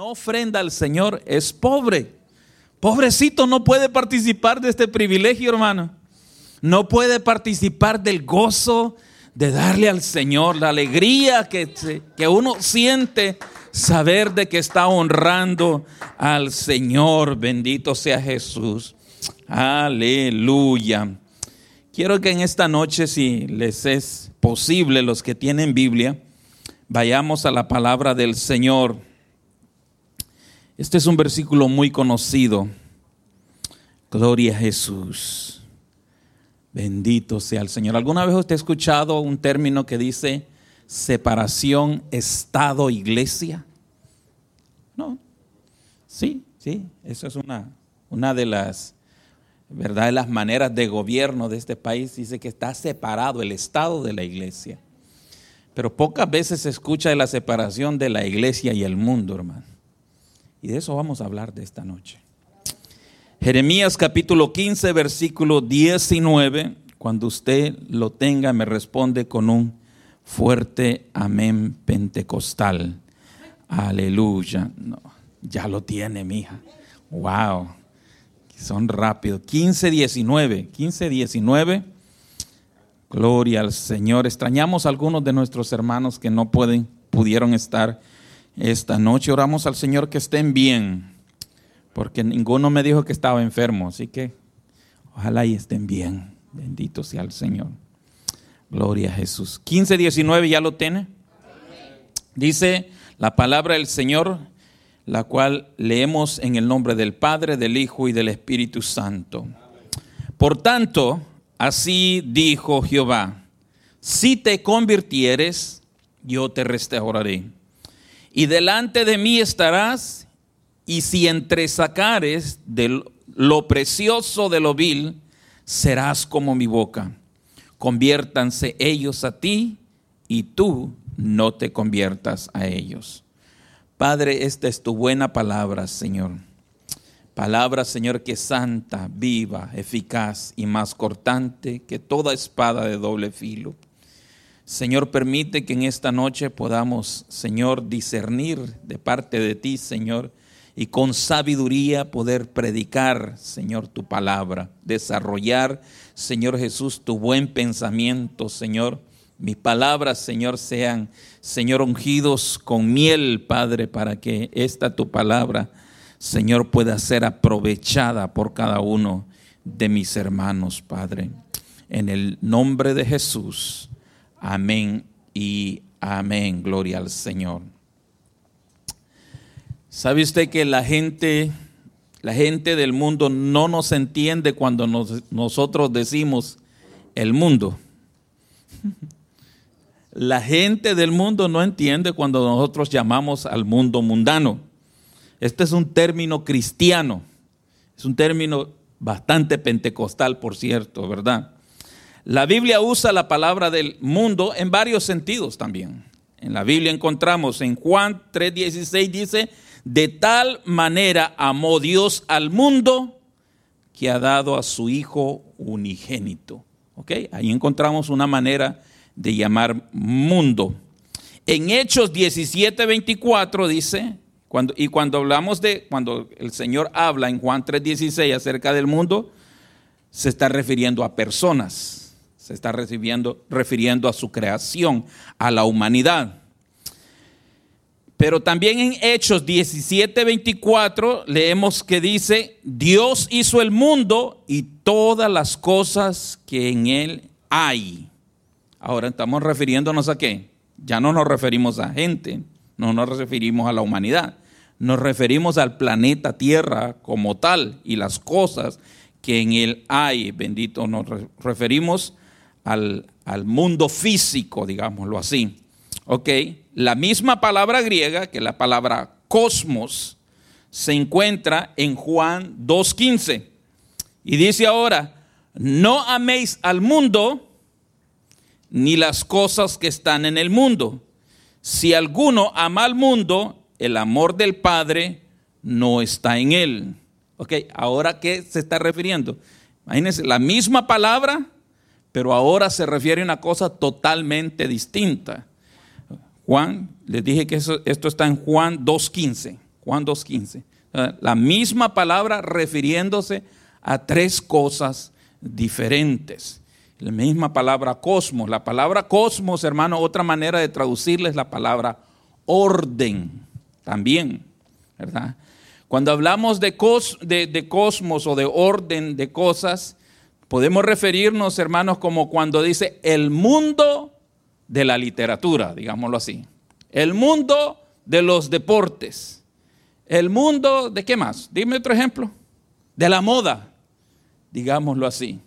no ofrenda al Señor es pobre. Pobrecito no puede participar de este privilegio, hermano. No puede participar del gozo de darle al Señor, la alegría que, que uno siente saber de que está honrando al Señor. Bendito sea Jesús. Aleluya. Quiero que en esta noche, si les es posible, los que tienen Biblia, vayamos a la palabra del Señor. Este es un versículo muy conocido. Gloria a Jesús. Bendito sea el Señor. ¿Alguna vez usted ha escuchado un término que dice separación Estado-Iglesia? No. Sí, sí, eso es una, una de las, ¿verdad? De las maneras de gobierno de este país. Dice que está separado el Estado de la Iglesia. Pero pocas veces se escucha de la separación de la Iglesia y el mundo, hermano. Y de eso vamos a hablar de esta noche. Jeremías capítulo 15, versículo 19. Cuando usted lo tenga, me responde con un fuerte amén pentecostal. Aleluya. Ya lo tiene, mija. Wow. Son rápidos. 15, 19. 15, 19. Gloria al Señor. Extrañamos a algunos de nuestros hermanos que no pueden, pudieron estar esta noche. Oramos al Señor que estén bien, porque ninguno me dijo que estaba enfermo, así que ojalá y estén bien. Bendito sea el Señor. Gloria a Jesús. 15, 19, ¿ya lo tiene? Dice la palabra del Señor, la cual leemos en el nombre del Padre, del Hijo y del Espíritu Santo. Por tanto, así dijo Jehová, si te convirtieres, yo te restauraré y delante de mí estarás, y si entresacares de lo precioso de lo vil, serás como mi boca. Conviértanse ellos a ti, y tú no te conviertas a ellos. Padre, esta es tu buena palabra, Señor. Palabra, Señor, que es santa, viva, eficaz y más cortante que toda espada de doble filo Señor, permite que en esta noche podamos, Señor, discernir de parte de ti, Señor, y con sabiduría poder predicar, Señor, tu palabra, desarrollar, Señor Jesús, tu buen pensamiento, Señor. Mis palabras, Señor, sean, Señor, ungidos con miel, Padre, para que esta tu palabra, Señor, pueda ser aprovechada por cada uno de mis hermanos, Padre. En el nombre de Jesús. Amén y amén. Gloria al Señor. ¿Sabe usted que la gente, la gente del mundo no nos entiende cuando nosotros decimos el mundo? La gente del mundo no entiende cuando nosotros llamamos al mundo mundano. Este es un término cristiano, es un término bastante pentecostal, por cierto, ¿verdad? La Biblia usa la palabra del mundo en varios sentidos también. En la Biblia encontramos en Juan 3:16 dice, de tal manera amó Dios al mundo que ha dado a su Hijo unigénito. ¿Ok? Ahí encontramos una manera de llamar mundo. En Hechos 17:24 dice, cuando, y cuando hablamos de, cuando el Señor habla en Juan 3:16 acerca del mundo, se está refiriendo a personas se está recibiendo, refiriendo a su creación, a la humanidad. Pero también en Hechos 17, 24 leemos que dice, Dios hizo el mundo y todas las cosas que en él hay. Ahora estamos refiriéndonos a qué? Ya no nos referimos a gente, no nos referimos a la humanidad, nos referimos al planeta Tierra como tal y las cosas que en él hay. Bendito, nos referimos al, mundo físico, digámoslo así. Ok, la misma palabra griega que la palabra cosmos se encuentra en Juan 2.15. Y dice ahora, no améis al mundo ni las cosas que están en el mundo. Si alguno ama al mundo, el amor del Padre no está en él. Ok, ahora qué se está refiriendo? Imagínense, la misma palabra pero ahora se refiere a una cosa totalmente distinta. Juan, les dije que esto está en Juan 2.15. Juan 2.15. La misma palabra refiriéndose a tres cosas diferentes. La misma palabra cosmos. La palabra cosmos, hermano, otra manera de traducirla es la palabra orden también, ¿verdad? Cuando hablamos de, de, cosmos o de orden de cosas, podemos referirnos, hermanos, como cuando dice el mundo de la literatura, digámoslo así. El mundo de los deportes. El mundo de qué más? Dime otro ejemplo. De la moda, digámoslo así.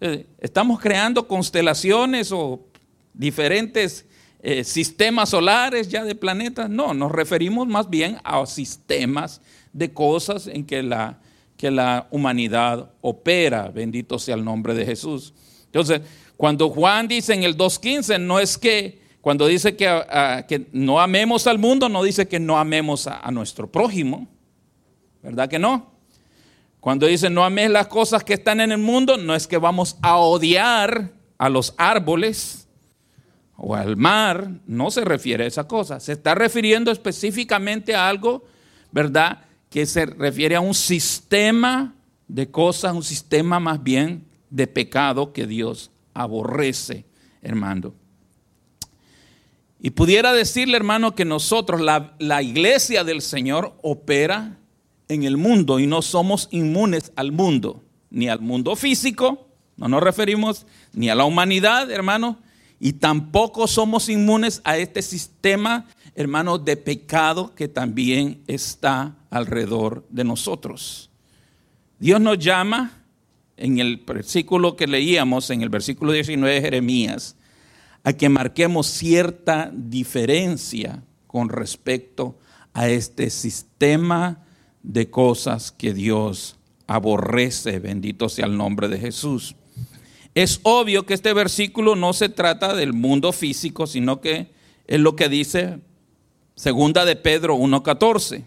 Eh, estamos creando constelaciones o diferentes eh, sistemas solares ya de planetas. No, nos referimos más bien a sistemas de cosas en que la, que la humanidad opera. Bendito sea el nombre de Jesús. Entonces, cuando Juan dice en el 2.15, no es que, cuando dice que, que, no amemos al mundo, no dice que no amemos a, a nuestro prójimo. ¿Verdad que no? Cuando dice no ames las cosas que están en el mundo, no es que vamos a odiar a los árboles o al mar, no se refiere a esa cosa. Se está refiriendo específicamente a algo, ¿verdad? Que se refiere a un sistema de cosas, un sistema más bien de pecado que Dios aborrece, hermano. Y pudiera decirle, hermano, que nosotros, la, la iglesia del Señor, opera en el mundo y no somos inmunes al mundo, ni al mundo físico, no nos referimos ni a la humanidad, hermano, y tampoco somos inmunes a este sistema, hermano, de pecado que también está alrededor de nosotros. Dios nos llama en el versículo que leíamos, en el versículo 19 de Jeremías, a que marquemos cierta diferencia con respecto a este sistema de cosas que Dios aborrece. Bendito sea el nombre de Jesús. Es obvio que este versículo no se trata del mundo físico, sino que es lo que dice segunda de Pedro 1.14.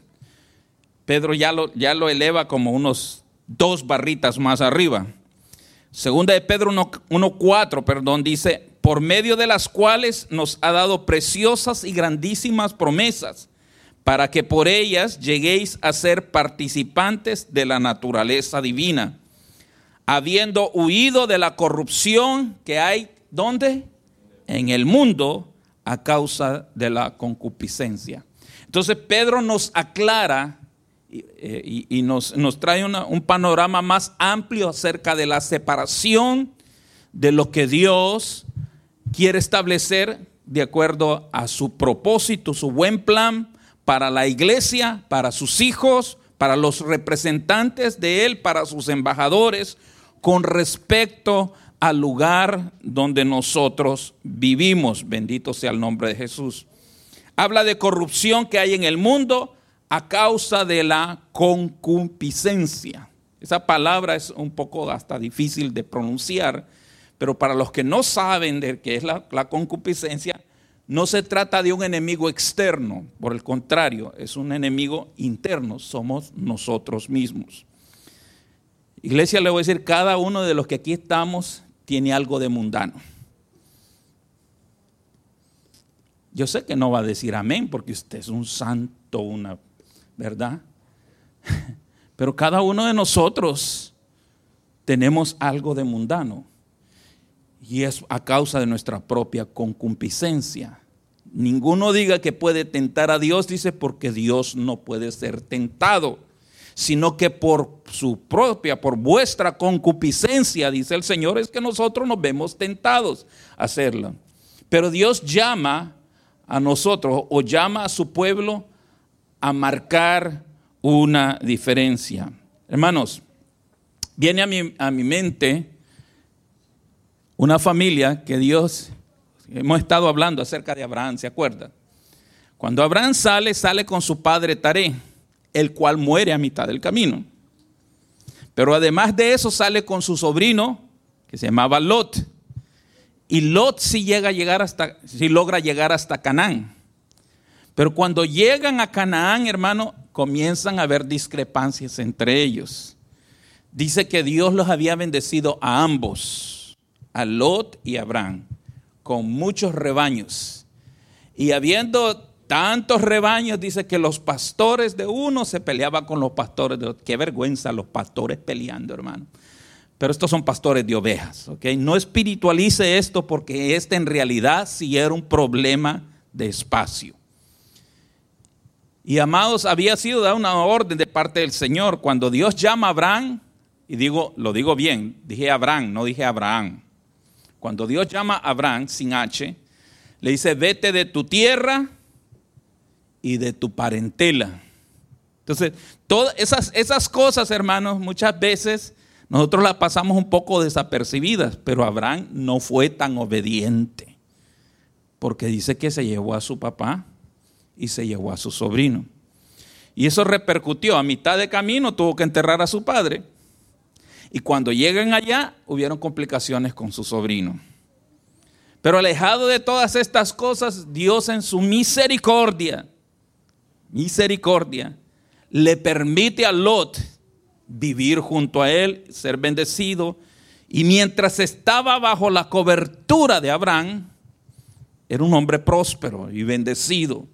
Pedro ya lo, ya lo eleva como unos dos barritas más arriba. Segunda de Pedro 1.4, perdón, dice, por medio de las cuales nos ha dado preciosas y grandísimas promesas para que por ellas lleguéis a ser participantes de la naturaleza divina, habiendo huido de la corrupción que hay, ¿dónde? En el mundo a causa de la concupiscencia. Entonces Pedro nos aclara y, eh, nos, trae un panorama más amplio acerca de la separación de lo que Dios quiere establecer de acuerdo a su propósito, su buen plan para la iglesia, para sus hijos, para los representantes de Él, para sus embajadores, con respecto al lugar donde nosotros vivimos. Bendito sea el nombre de Jesús. Habla de corrupción que hay en el mundo a causa de la concupiscencia. Esa palabra es un poco hasta difícil de pronunciar, pero para los que no saben de qué es la, concupiscencia, no se trata de un enemigo externo, por el contrario, es un enemigo interno, somos nosotros mismos. Iglesia, le voy a decir, cada uno de los que aquí estamos tiene algo de mundano. Yo sé que no va a decir amén porque usted es un santo, una verdad. Pero cada uno de nosotros tenemos algo de mundano. Y es a causa de nuestra propia concupiscencia. Ninguno diga que puede tentar a Dios, dice, porque Dios no puede ser tentado, sino que por su propia, por vuestra concupiscencia, dice el Señor, es que nosotros nos vemos tentados a hacerlo. Pero Dios llama a nosotros o llama a su pueblo a marcar una diferencia. Hermanos, viene a mi, a mi mente una familia que Dios Hemos estado hablando acerca de Abraham, ¿se acuerdan? Cuando Abraham sale, sale con su padre Taré, el cual muere a mitad del camino. Pero además de eso sale con su sobrino, que se llamaba Lot. Y Lot sí llega a llegar hasta, sí logra llegar hasta Canaán. Pero cuando llegan a Canaán, hermano, comienzan a haber discrepancias entre ellos. Dice que Dios los había bendecido a ambos, a Lot y a Abraham con muchos rebaños. Y habiendo tantos rebaños, dice que los pastores de uno se peleaban con los pastores de otro. Qué vergüenza los pastores peleando, hermano. Pero estos son pastores de ovejas, ¿ok? No espiritualice esto porque este en realidad sí era un problema de espacio. Y amados, había sido dada una orden de parte del Señor. Cuando Dios llama a Abraham, y digo, lo digo bien, dije Abraham, no dije Abraham. Cuando Dios llama a Abraham sin H, le dice, vete de tu tierra y de tu parentela. Entonces, todas esas, esas cosas, hermanos, muchas veces nosotros las pasamos un poco desapercibidas, pero Abraham no fue tan obediente, porque dice que se llevó a su papá y se llevó a su sobrino. Y eso repercutió. A mitad de camino tuvo que enterrar a su padre. Y cuando llegan allá, hubieron complicaciones con su sobrino. Pero alejado de todas estas cosas, Dios en su misericordia, misericordia, le permite a Lot vivir junto a él, ser bendecido. Y mientras estaba bajo la cobertura de Abraham, era un hombre próspero y bendecido.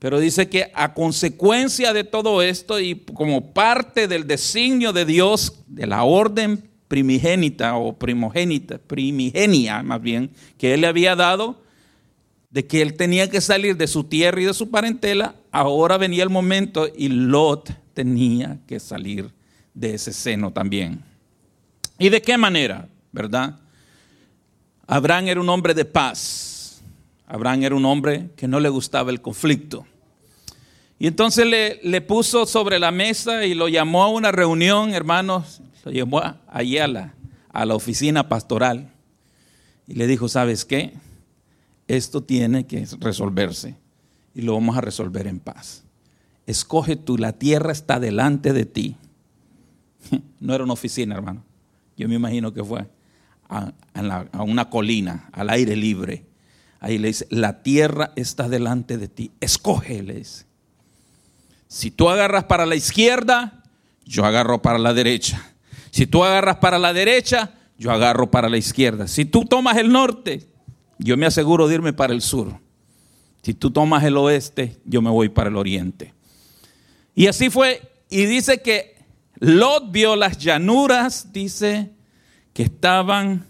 Pero dice que a consecuencia de todo esto y como parte del designio de Dios, de la orden primigénita o primogénita, primigenia más bien, que él le había dado, de que él tenía que salir de su tierra y de su parentela, ahora venía el momento y Lot tenía que salir de ese seno también. ¿Y de qué manera? ¿Verdad? Abraham era un hombre de paz. Abraham era un hombre que no le gustaba el conflicto. Y entonces le, puso sobre la mesa y lo llamó a una reunión, hermanos, lo llamó allí a la, a la oficina pastoral y le dijo, ¿sabes qué? Esto tiene que resolverse y lo vamos a resolver en paz. Escoge tú, la tierra está delante de ti. No era una oficina, hermano. Yo me imagino que fue a, una colina, al aire libre. Ahí le dice, la tierra está delante de ti. Escoge, le dice. Si tú agarras para la izquierda, yo agarro para la derecha. Si tú agarras para la derecha, yo agarro para la izquierda. Si tú tomas el norte, yo me aseguro de irme para el sur. Si tú tomas el oeste, yo me voy para el oriente. Y así fue. Y dice que Lot vio las llanuras, dice, que estaban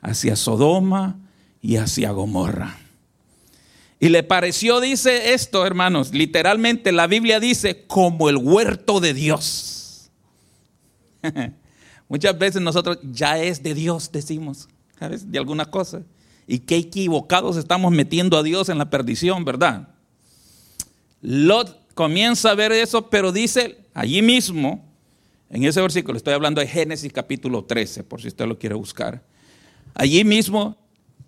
hacia Sodoma y hacia Gomorra. Y le pareció, dice esto, hermanos, literalmente la Biblia dice, como el huerto de Dios. Muchas veces nosotros ya es de Dios, decimos. De alguna cosa. Y qué equivocados estamos metiendo a Dios en la perdición, ¿verdad? Lot comienza a ver eso, pero dice allí mismo, en ese versículo, estoy hablando de Génesis capítulo 13, por si usted lo quiere buscar. Allí mismo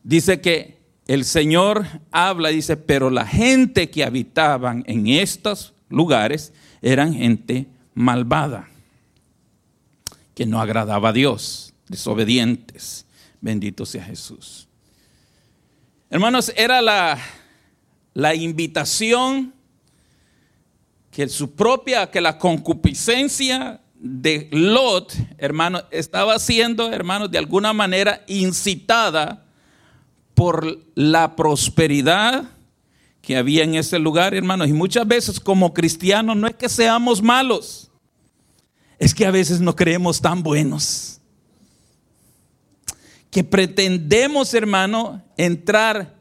dice que el Señor habla, dice, pero la gente que habitaban en estos lugares eran gente malvada, que no agradaba a Dios, desobedientes. Bendito sea Jesús. Hermanos, era la, la invitación que su propia, que la concupiscencia de Lot, hermano, estaba siendo, hermanos, de alguna manera incitada por la prosperidad que había en ese lugar, hermanos. Y muchas veces como cristianos no es que seamos malos, es que a veces no creemos tan buenos. Que pretendemos, hermano, entrar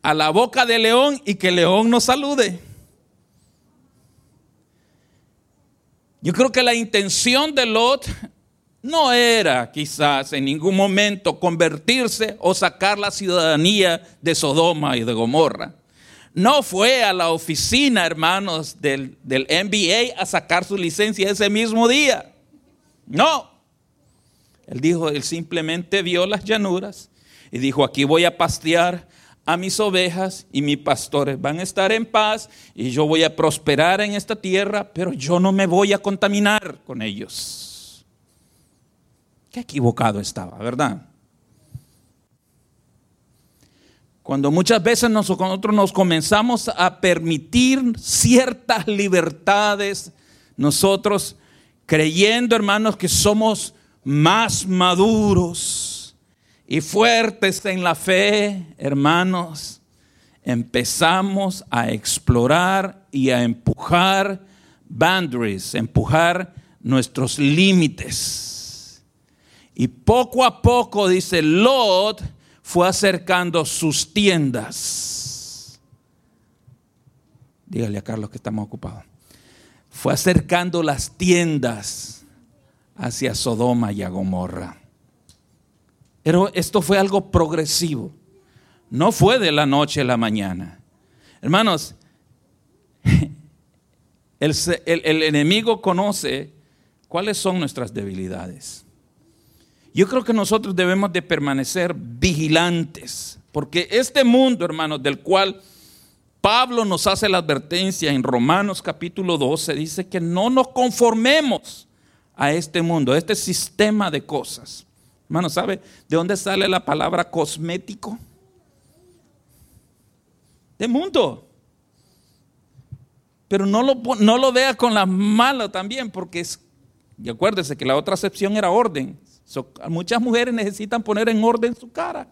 a la boca de león y que el león nos salude. Yo creo que la intención de Lot no era quizás en ningún momento convertirse o sacar la ciudadanía de Sodoma y de Gomorra. No fue a la oficina, hermanos, del, del NBA a sacar su licencia ese mismo día. No. Él dijo, él simplemente vio las llanuras y dijo, aquí voy a pastear a mis ovejas y mis pastores van a estar en paz y yo voy a prosperar en esta tierra, pero yo no me voy a contaminar con ellos. Qué equivocado estaba, ¿verdad? Cuando muchas veces nosotros nos comenzamos a permitir ciertas libertades, nosotros creyendo, hermanos, que somos más maduros y fuertes en la fe, hermanos, empezamos a explorar y a empujar boundaries, empujar nuestros límites. Y poco a poco, dice Lot, fue acercando sus tiendas. Dígale a Carlos que estamos ocupados. Fue acercando las tiendas hacia Sodoma y a Gomorra. Pero esto fue algo progresivo. No fue de la noche a la mañana. Hermanos, el, el, enemigo conoce cuáles son nuestras debilidades. Yo creo que nosotros debemos de permanecer vigilantes, porque este mundo, hermanos, del cual Pablo nos hace la advertencia en Romanos capítulo 12, dice que no nos conformemos a este mundo, a este sistema de cosas. Hermano, ¿sabe de dónde sale la palabra cosmético? De mundo. Pero no lo, no lo vea con la mala también, porque es, y acuérdese que la otra acepción era orden. muchas mujeres necesitan poner en orden su cara.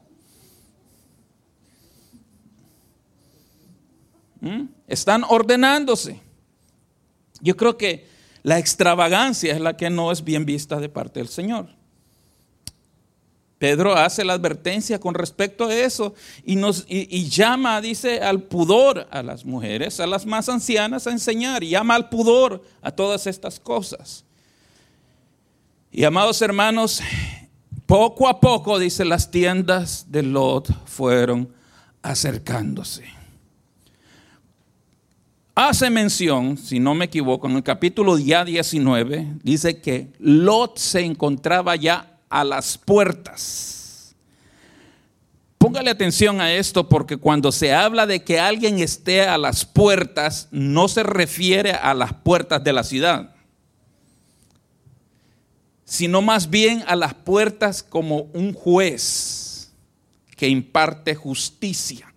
¿Mm? Están ordenándose. Yo creo que la extravagancia es la que no es bien vista de parte del Señor. Pedro hace la advertencia con respecto a eso y, llama, dice, al pudor a las mujeres, a las más ancianas a enseñar, y llama al pudor a todas estas cosas. Y amados hermanos, poco a poco, dice, las tiendas de Lot fueron acercándose. Hace mención, si no me equivoco, en el capítulo ya 19, dice que Lot se encontraba ya a las puertas. Póngale atención a esto porque cuando se habla de que alguien esté a las puertas, no se refiere a las puertas de la ciudad, sino más bien a las puertas como un juez que imparte justicia.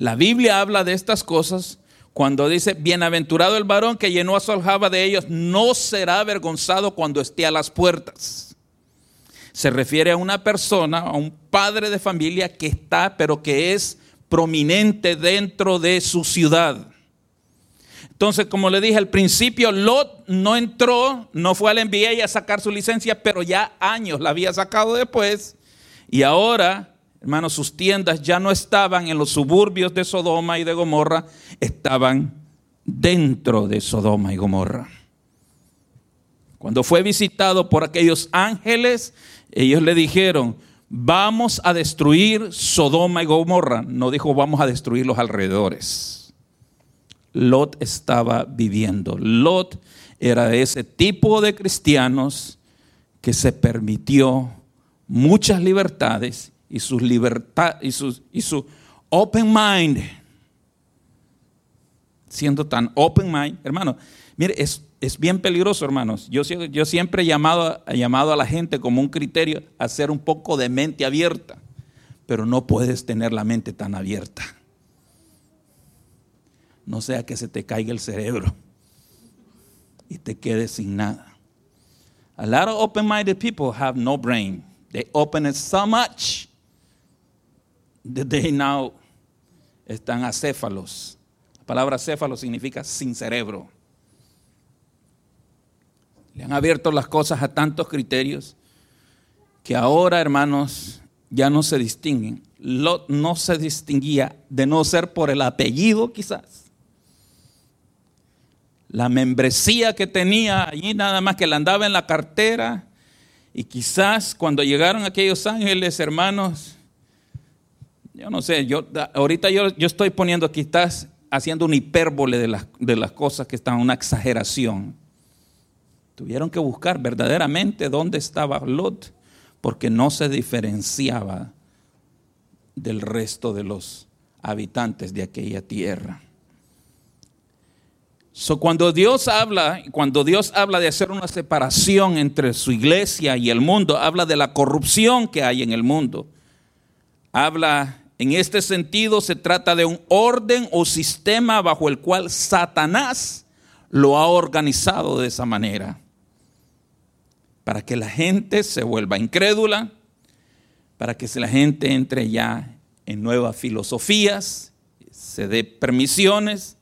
La Biblia habla de estas cosas cuando dice, bienaventurado el varón que llenó a su aljaba de ellos, no será avergonzado cuando esté a las puertas. Se refiere a una persona, a un padre de familia que está, pero que es prominente dentro de su ciudad. Entonces, como le dije al principio, Lot no entró, no fue al NBA a sacar su licencia, pero ya años la había sacado después. Y ahora Hermanos, sus tiendas ya no estaban en los suburbios de Sodoma y de Gomorra, estaban dentro de Sodoma y Gomorra. Cuando fue visitado por aquellos ángeles, ellos le dijeron, vamos a destruir Sodoma y Gomorra. No dijo, vamos a destruir los alrededores. Lot estaba viviendo. Lot era de ese tipo de cristianos que se permitió muchas libertades y su libertad y su, y su open mind, siendo tan open mind, hermano, mire, es, es bien peligroso, hermanos. Yo, yo siempre he llamado, he llamado a la gente como un criterio a ser un poco de mente abierta, pero no puedes tener la mente tan abierta. No sea que se te caiga el cerebro y te quedes sin nada. A lot of open-minded people have no brain. They open it so much they now están acéfalos. La palabra acéfalo significa sin cerebro. Le han abierto las cosas a tantos criterios que ahora, hermanos, ya no se distinguen. Lot no se distinguía de no ser por el apellido quizás. La membresía que tenía allí nada más que le andaba en la cartera y quizás cuando llegaron aquellos ángeles, hermanos, yo no sé, yo, ahorita yo, yo estoy poniendo aquí, estás haciendo una hipérbole de las, de las cosas que están, una exageración. Tuvieron que buscar verdaderamente dónde estaba Lot, porque no se diferenciaba del resto de los habitantes de aquella tierra. So, cuando Dios habla, cuando Dios habla de hacer una separación entre su iglesia y el mundo, habla de la corrupción que hay en el mundo. Habla en este sentido se trata de un orden o sistema bajo el cual Satanás lo ha organizado de esa manera. Para que la gente se vuelva incrédula, para que la gente entre ya en nuevas filosofías, se dé permisiones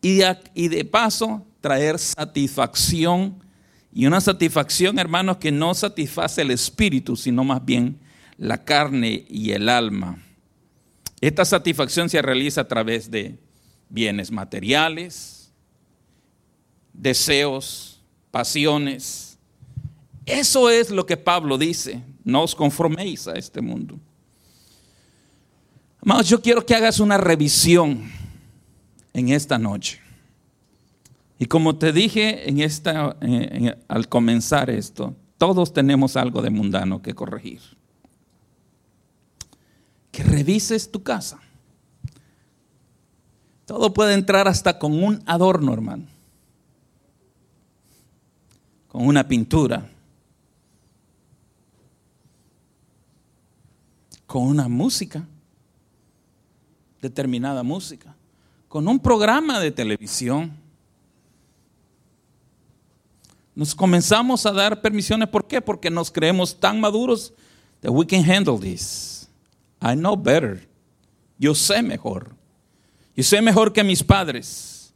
y de, paso traer satisfacción y una satisfacción, hermanos, que no satisface el espíritu, sino más bien la carne y el alma. Esta satisfacción se realiza a través de bienes materiales, deseos, pasiones. Eso es lo que Pablo dice, no os conforméis a este mundo. Amados, yo quiero que hagas una revisión en esta noche. Y como te dije en esta, al comenzar esto, todos tenemos algo de mundano que corregir que revises tu casa. Todo puede entrar hasta con un adorno, hermano. Con una pintura. Con una música. Determinada música. Con un programa de televisión. Nos comenzamos a dar permisiones. ¿Por qué? Porque nos creemos tan maduros that we can handle this. I know better. Yo sé mejor. Yo sé mejor que mis padres.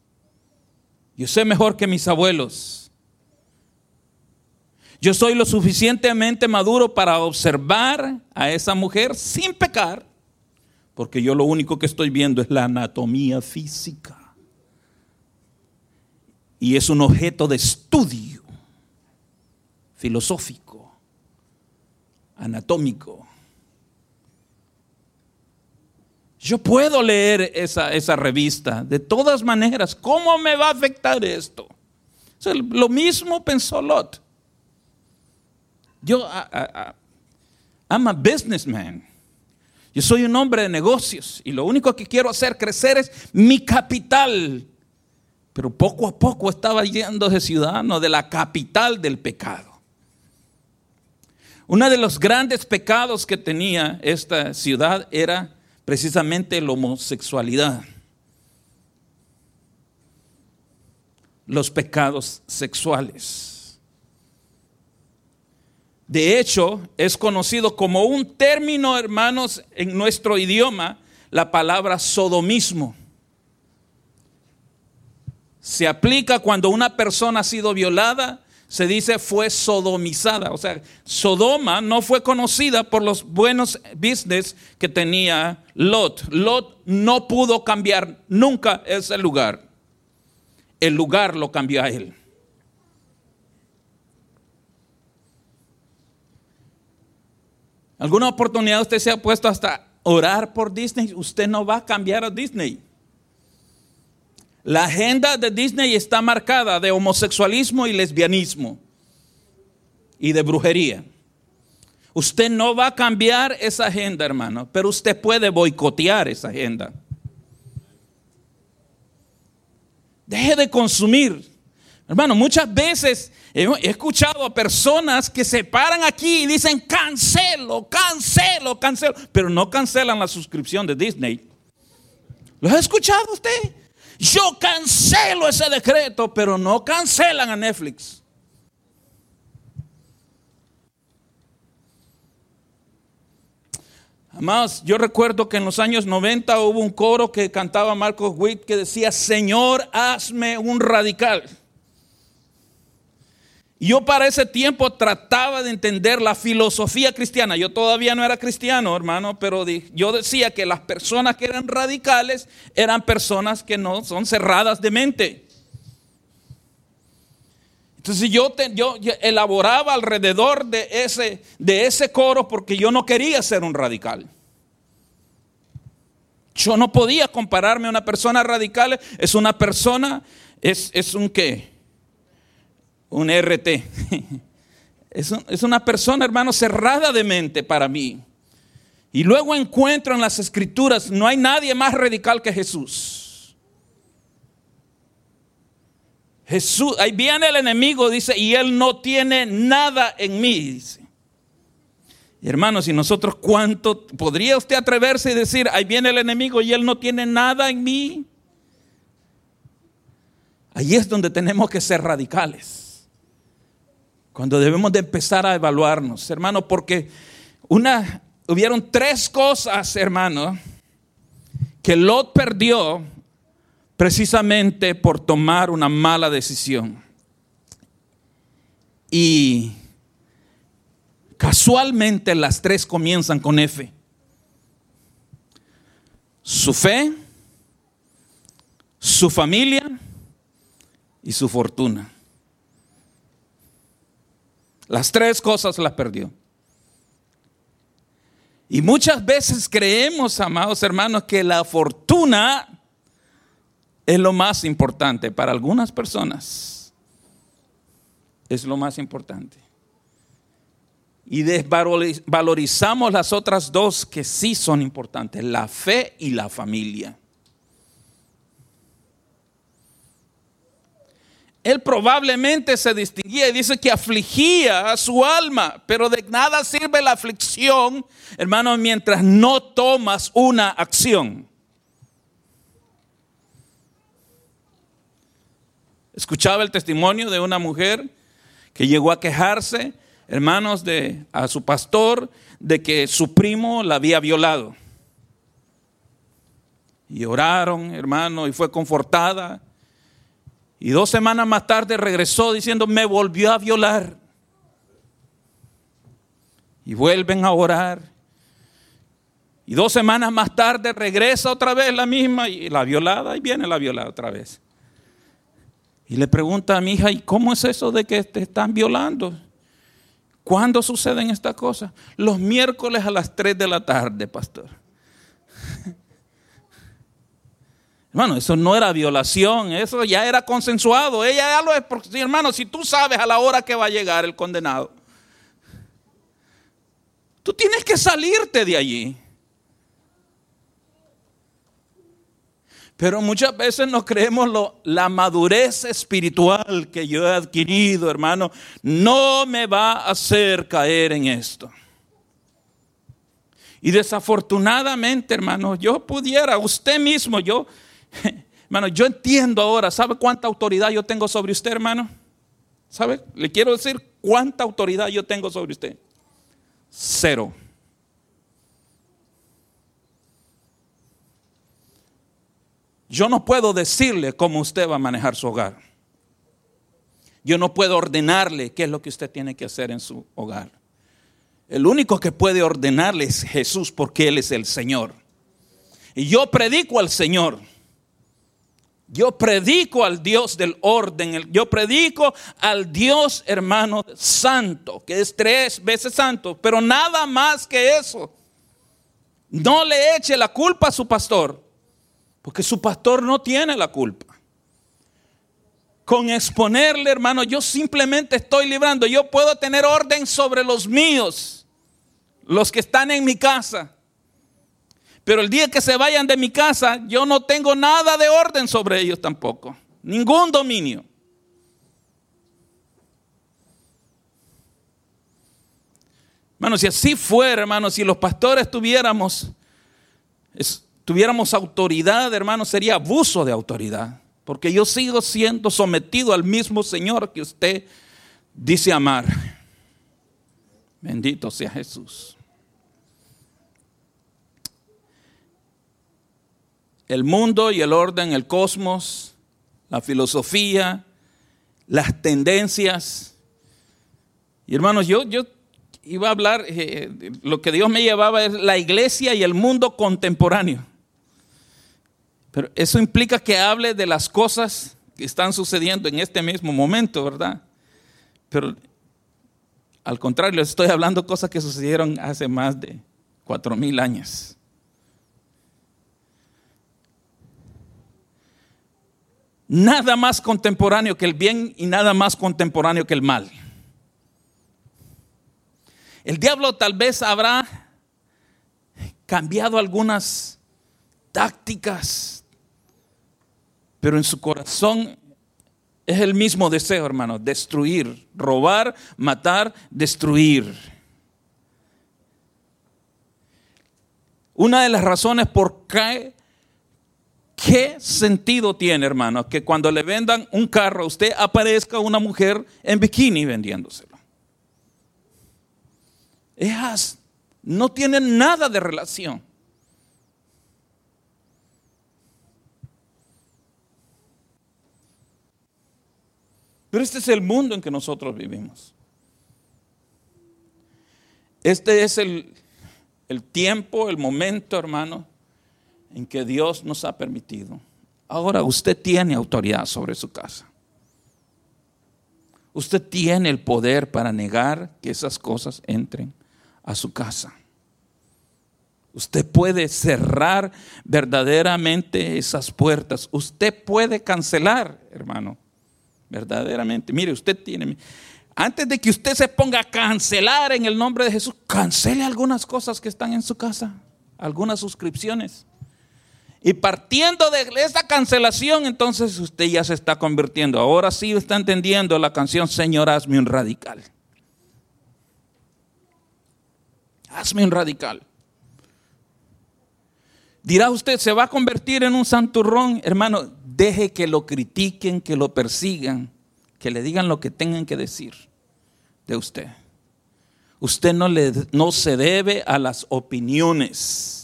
Yo sé mejor que mis abuelos. Yo soy lo suficientemente maduro para observar a esa mujer sin pecar, porque yo lo único que estoy viendo es la anatomía física. Y es un objeto de estudio filosófico, anatómico. Yo puedo leer esa, revista. De todas maneras, ¿cómo me va a afectar esto? lo mismo pensó Lot. Yo, I'm a businessman. Yo soy un hombre de negocios y lo único que quiero hacer crecer es mi capital. Pero poco a poco estaba yendo de ciudadano de la capital del pecado. Uno de los grandes pecados que tenía esta ciudad era precisamente la homosexualidad, los pecados sexuales. De hecho, es conocido como un término, hermanos, en nuestro idioma, la palabra sodomismo. Se aplica cuando una persona ha sido violada se dice fue sodomizada. O sea, Sodoma no fue conocida por los buenos business que tenía Lot. Lot no pudo cambiar nunca ese lugar. El lugar lo cambió a él. ¿Alguna oportunidad usted se ha puesto hasta orar por Disney? Usted no va a cambiar a Disney. La agenda de Disney está marcada de homosexualismo y lesbianismo y de brujería. Usted no va a cambiar esa agenda, hermano, pero usted puede boicotear esa agenda. Deje de consumir. Hermano, muchas veces he escuchado a personas que se paran aquí y dicen cancelo, cancelo, cancelo, pero no cancelan la suscripción de Disney. ¿Lo ha escuchado usted? Yo cancelo ese decreto, pero no cancelan a Netflix. Además, yo recuerdo que en los años 90 hubo un coro que cantaba Marcos Witt que decía, Señor, hazme un radical. Yo para ese tiempo trataba de entender la filosofía cristiana. Yo todavía no era cristiano, hermano, pero yo decía que las personas que eran radicales eran personas que no son cerradas de mente. Entonces yo, yo, elaboraba alrededor de ese, de ese coro porque yo no quería ser un radical. Yo no podía compararme a una persona radical. Es una persona, es, es un qué? Un RT. Es, una persona, hermano, cerrada de mente para mí. Y luego encuentro en las escrituras, no hay nadie más radical que Jesús. Jesús, ahí viene el enemigo, dice, y él no tiene nada en mí, dice. Y hermanos, nosotros cuánto, ¿podría usted atreverse y decir, ahí viene el enemigo y él no tiene nada en mí? Ahí es donde tenemos que ser radicales. Cuando debemos de empezar a evaluarnos, hermano, porque una, hubieron tres cosas, hermano, que Lot perdió precisamente por tomar una mala decisión. Y casualmente las tres comienzan con F. Su fe, su familia y su fortuna. Las tres cosas las perdió. Y muchas veces creemos, amados hermanos, que la fortuna es lo más importante para algunas personas. Es lo más importante. Y desvalorizamos las otras dos que sí son importantes, la fe y la familia. Él probablemente se distinguía y dice que afligía a su alma, pero de nada sirve la aflicción, hermano, mientras no tomas una acción. Escuchaba el testimonio de una mujer que llegó a quejarse, hermanos, de a su pastor de que su primo la había violado. Y oraron, hermano, y fue confortada. Y dos semanas más tarde regresó diciendo, me volvió a violar. Y vuelven a orar. Y dos semanas más tarde regresa otra vez la misma y la violada y viene la violada otra vez. Y le pregunta a mi hija, ¿y cómo es eso de que te están violando? ¿Cuándo suceden estas cosas? Los miércoles a las 3 de la tarde, pastor. Hermano, eso no era violación, eso ya era consensuado. Ella ya lo es, porque, hermano, si tú sabes a la hora que va a llegar el condenado, tú tienes que salirte de allí. Pero muchas veces nos creemos lo, la madurez espiritual que yo he adquirido, hermano, no me va a hacer caer en esto. Y desafortunadamente, hermano, yo pudiera, usted mismo, yo Hermano, yo entiendo ahora, ¿sabe cuánta autoridad yo tengo sobre usted, hermano? ¿Sabe? Le quiero decir cuánta autoridad yo tengo sobre usted. Cero. Yo no puedo decirle cómo usted va a manejar su hogar. Yo no puedo ordenarle qué es lo que usted tiene que hacer en su hogar. El único que puede ordenarle es Jesús porque Él es el Señor. Y yo predico al Señor. Yo predico al Dios del orden, yo predico al Dios hermano santo, que es tres veces santo, pero nada más que eso. No le eche la culpa a su pastor, porque su pastor no tiene la culpa. Con exponerle, hermano, yo simplemente estoy librando. Yo puedo tener orden sobre los míos, los que están en mi casa. Pero el día que se vayan de mi casa, yo no tengo nada de orden sobre ellos tampoco. Ningún dominio. Hermanos, si así fuera, hermanos, si los pastores tuviéramos, tuviéramos autoridad, hermanos, sería abuso de autoridad. Porque yo sigo siendo sometido al mismo Señor que usted dice amar. Bendito sea Jesús. El mundo y el orden, el cosmos, la filosofía, las tendencias. Y hermanos, yo, yo iba a hablar, eh, lo que Dios me llevaba es la iglesia y el mundo contemporáneo. Pero eso implica que hable de las cosas que están sucediendo en este mismo momento, ¿verdad? Pero al contrario, estoy hablando cosas que sucedieron hace más de cuatro mil años. Nada más contemporáneo que el bien y nada más contemporáneo que el mal. El diablo tal vez habrá cambiado algunas tácticas, pero en su corazón es el mismo deseo, hermano, destruir, robar, matar, destruir. Una de las razones por qué ¿Qué sentido tiene, hermano, que cuando le vendan un carro a usted aparezca una mujer en bikini vendiéndoselo? Es No tienen nada de relación. Pero este es el mundo en que nosotros vivimos. Este es el, el tiempo, el momento, hermano, en que Dios nos ha permitido. Ahora usted tiene autoridad sobre su casa. Usted tiene el poder para negar que esas cosas entren a su casa. Usted puede cerrar verdaderamente esas puertas. Usted puede cancelar, hermano, verdaderamente. Mire, usted tiene... Antes de que usted se ponga a cancelar en el nombre de Jesús, cancele algunas cosas que están en su casa, algunas suscripciones. Y partiendo de esa cancelación, entonces usted ya se está convirtiendo. Ahora sí está entendiendo la canción Señor, hazme un radical. Hazme un radical. Dirá usted, ¿se va a convertir en un santurrón? Hermano, deje que lo critiquen, que lo persigan, que le digan lo que tengan que decir de usted. Usted no, le, no se debe a las opiniones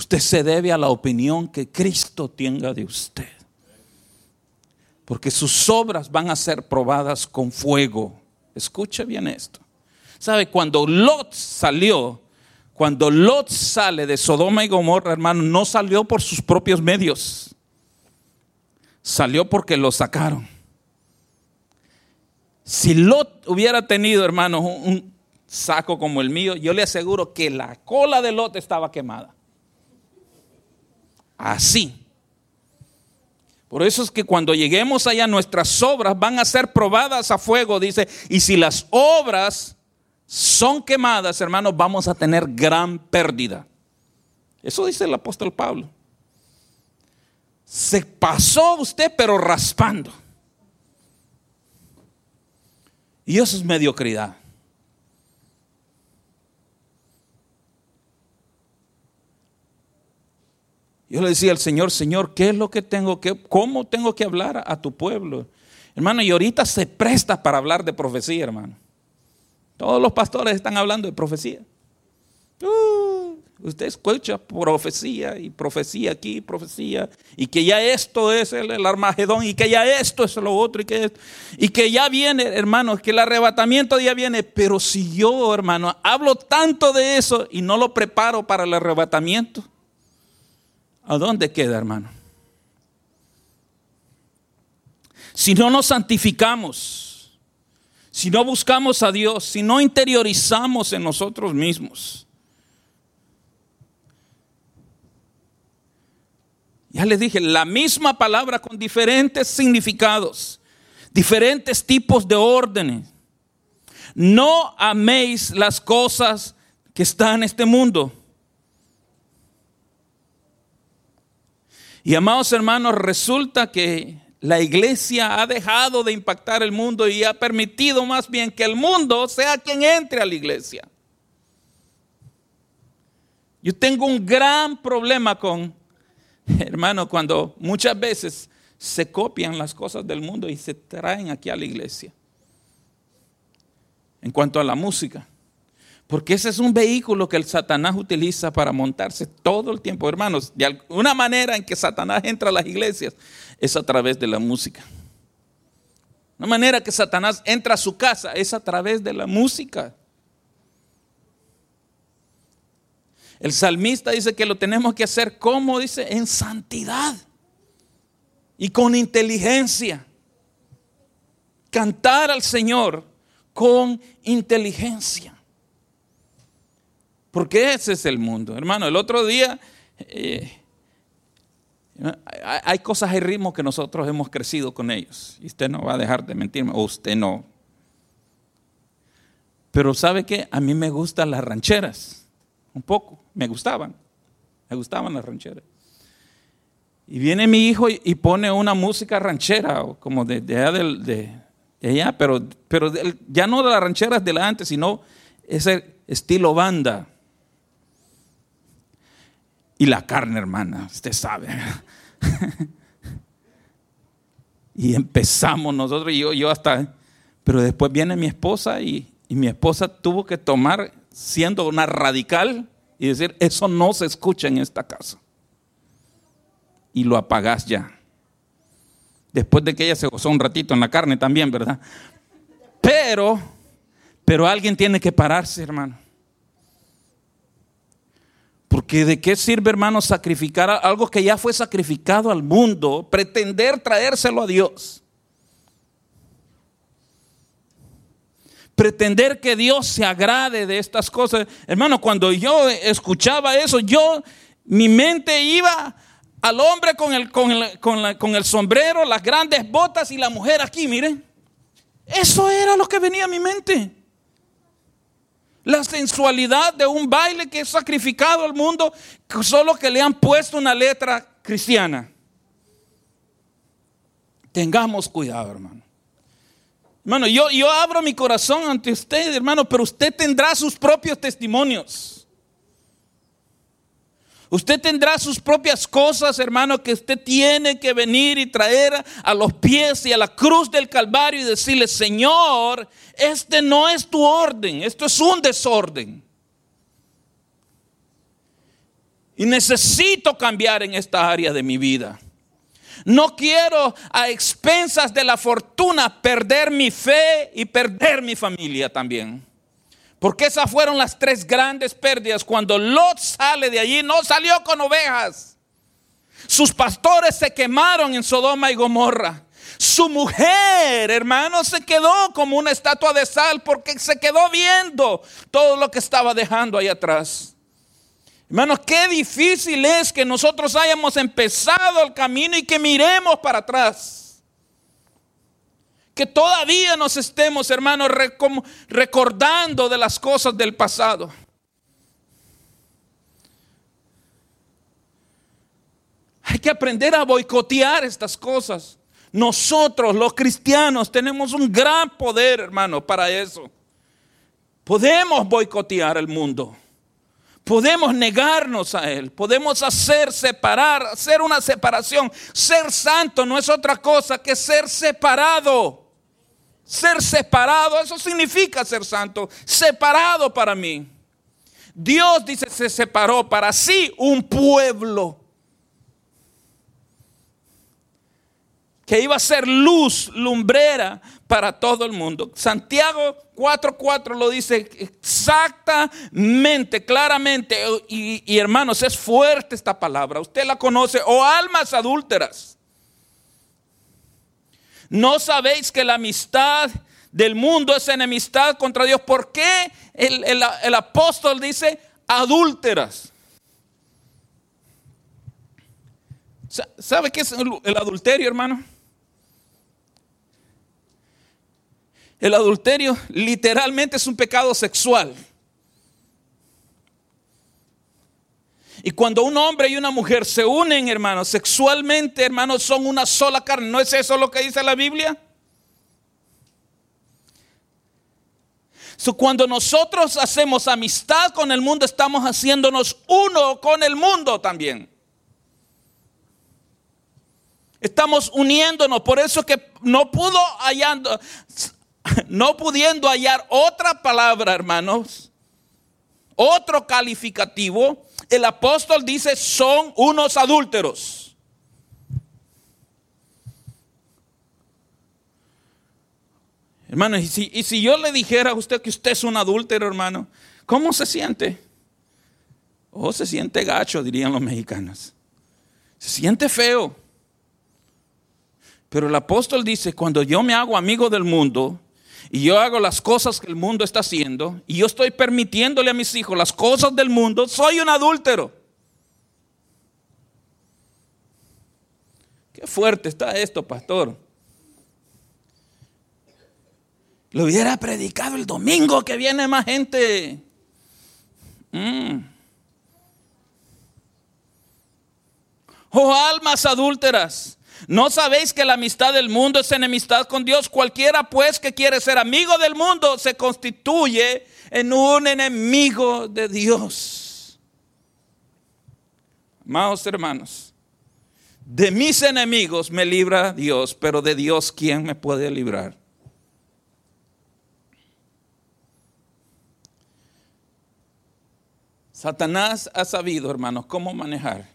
Usted se debe a la opinión que Cristo tenga de usted. Porque sus obras van a ser probadas con fuego. Escuche bien esto. ¿Sabe? Cuando Lot salió, cuando Lot sale de Sodoma y Gomorra, hermano, no salió por sus propios medios. Salió porque lo sacaron. Si Lot hubiera tenido, hermano, un saco como el mío, yo le aseguro que la cola de Lot estaba quemada así. Por eso es que cuando lleguemos allá nuestras obras van a ser probadas a fuego, dice, y si las obras son quemadas, hermanos, vamos a tener gran pérdida. Eso dice el apóstol Pablo. Se pasó usted, pero raspando. Y eso es mediocridad. Yo le decía al Señor, Señor, ¿qué es lo que tengo que, cómo tengo que hablar a tu pueblo? Hermano, y ahorita se presta para hablar de profecía, hermano. Todos los pastores están hablando de profecía. Uh, usted escucha profecía y profecía aquí, profecía, y que ya esto es el, Armagedón, y que ya esto es lo otro, y que, y que ya viene, hermano, que el arrebatamiento ya viene. Pero si yo, hermano, hablo tanto de eso y no lo preparo para el arrebatamiento, ¿A dónde queda, hermano? Si no nos santificamos, si no buscamos a Dios, si no interiorizamos en nosotros mismos, ya les dije, la misma palabra con diferentes significados, diferentes tipos de órdenes. No améis las cosas que están en este mundo Y amados hermanos, resulta que la iglesia ha dejado de impactar el mundo y ha permitido más bien que el mundo sea quien entre a la iglesia. Yo tengo un gran problema con, hermano, cuando muchas veces se copian las cosas del mundo y se traen aquí a la iglesia. En cuanto a la música. Porque ese es un vehículo que el Satanás utiliza para montarse todo el tiempo. Hermanos, de una manera en que Satanás entra a las iglesias es a través de la música. Una manera que Satanás entra a su casa es a través de la música. El salmista dice que lo tenemos que hacer como dice, en santidad y con inteligencia. Cantar al Señor con inteligencia. Porque ese es el mundo. Hermano, el otro día eh, hay cosas y ritmos que nosotros hemos crecido con ellos. Y usted no va a dejar de mentirme, o usted no. Pero ¿sabe qué? A mí me gustan las rancheras. Un poco. Me gustaban. Me gustaban las rancheras. Y viene mi hijo y pone una música ranchera, como de, allá, de, allá pero, pero ya no de las rancheras de la antes, sino ese estilo banda. Y la carne, hermana, usted sabe. y empezamos nosotros, y yo, yo hasta, pero después viene mi esposa y, mi esposa tuvo que tomar siendo una radical y decir, eso no se escucha en esta casa. Y lo apagás ya. Después de que ella se gozó un ratito en la carne también, ¿verdad? Pero, pero alguien tiene que pararse, hermano. Porque de qué sirve, hermano, sacrificar algo que ya fue sacrificado al mundo, pretender traérselo a Dios. Pretender que Dios se agrade de estas cosas. Hermano, cuando yo escuchaba eso, yo, mi mente iba al hombre con el, con el, con el sombrero, las grandes botas y la mujer aquí, miren. Eso era lo que venía a mi mente. La sensualidad de un baile que es sacrificado al mundo, solo que le han puesto una letra cristiana. Tengamos cuidado, hermano. Hermano, yo, yo abro mi corazón ante usted, hermano, pero usted tendrá sus propios testimonios. Usted tendrá sus propias cosas, hermano, que usted tiene que venir y traer a los pies y a la cruz del Calvario y decirle, Señor, este no es tu orden, esto es un desorden. Y necesito cambiar en esta área de mi vida. No quiero a expensas de la fortuna perder mi fe y perder mi familia también. Porque esas fueron las tres grandes pérdidas. Cuando Lot sale de allí, no salió con ovejas. Sus pastores se quemaron en Sodoma y Gomorra. Su mujer, hermano, se quedó como una estatua de sal porque se quedó viendo todo lo que estaba dejando ahí atrás. Hermanos, qué difícil es que nosotros hayamos empezado el camino y que miremos para atrás que todavía nos estemos, hermanos, recordando de las cosas del pasado. Hay que aprender a boicotear estas cosas. Nosotros, los cristianos, tenemos un gran poder, hermano, para eso. Podemos boicotear el mundo. Podemos negarnos a Él, podemos hacer separar, hacer una separación. Ser santo no es otra cosa que ser separado. Ser separado, eso significa ser santo, separado para mí. Dios dice, se separó para sí un pueblo que iba a ser luz, lumbrera para todo el mundo. Santiago 4.4 lo dice exactamente, claramente. Y, hermanos, es fuerte esta palabra. Usted la conoce. O almas adúlteras ¿No sabéis que la amistad del mundo es enemistad contra Dios? ¿Por qué el, apóstol dice adúlteras? ¿Sabe qué es el adulterio, hermano? El adulterio literalmente es un pecado sexual. Y cuando un hombre y una mujer se unen, hermanos, sexualmente, hermanos, son una sola carne. ¿No es eso lo que dice la Biblia? cuando nosotros hacemos amistad con el mundo, estamos haciéndonos uno con el mundo también. Estamos uniéndonos. Por eso que no pudo hallando, no pudiendo hallar otra palabra, hermanos, otro calificativo, el apóstol dice son unos adúlteros. Hermano, y si, y si yo le dijera a usted que usted es un adúltero, hermano, ¿cómo se siente? Oh, se siente gacho, dirían los mexicanos. Se siente feo. Pero el apóstol dice, cuando yo me hago amigo del mundo, y yo hago las cosas que el mundo está haciendo y yo estoy permitiéndole a mis hijos las cosas del mundo, soy un adúltero. Qué fuerte está esto, pastor. Lo hubiera predicado el domingo que viene más gente. Mm. Oh almas adúlteras. ¿No sabéis que la amistad del mundo es enemistad con Dios? Cualquiera pues que quiere ser amigo del mundo se constituye en un enemigo de Dios. Amados hermanos, de mis enemigos me libra Dios, pero de Dios, ¿quién me puede librar? Satanás ha sabido, hermanos, cómo manejar.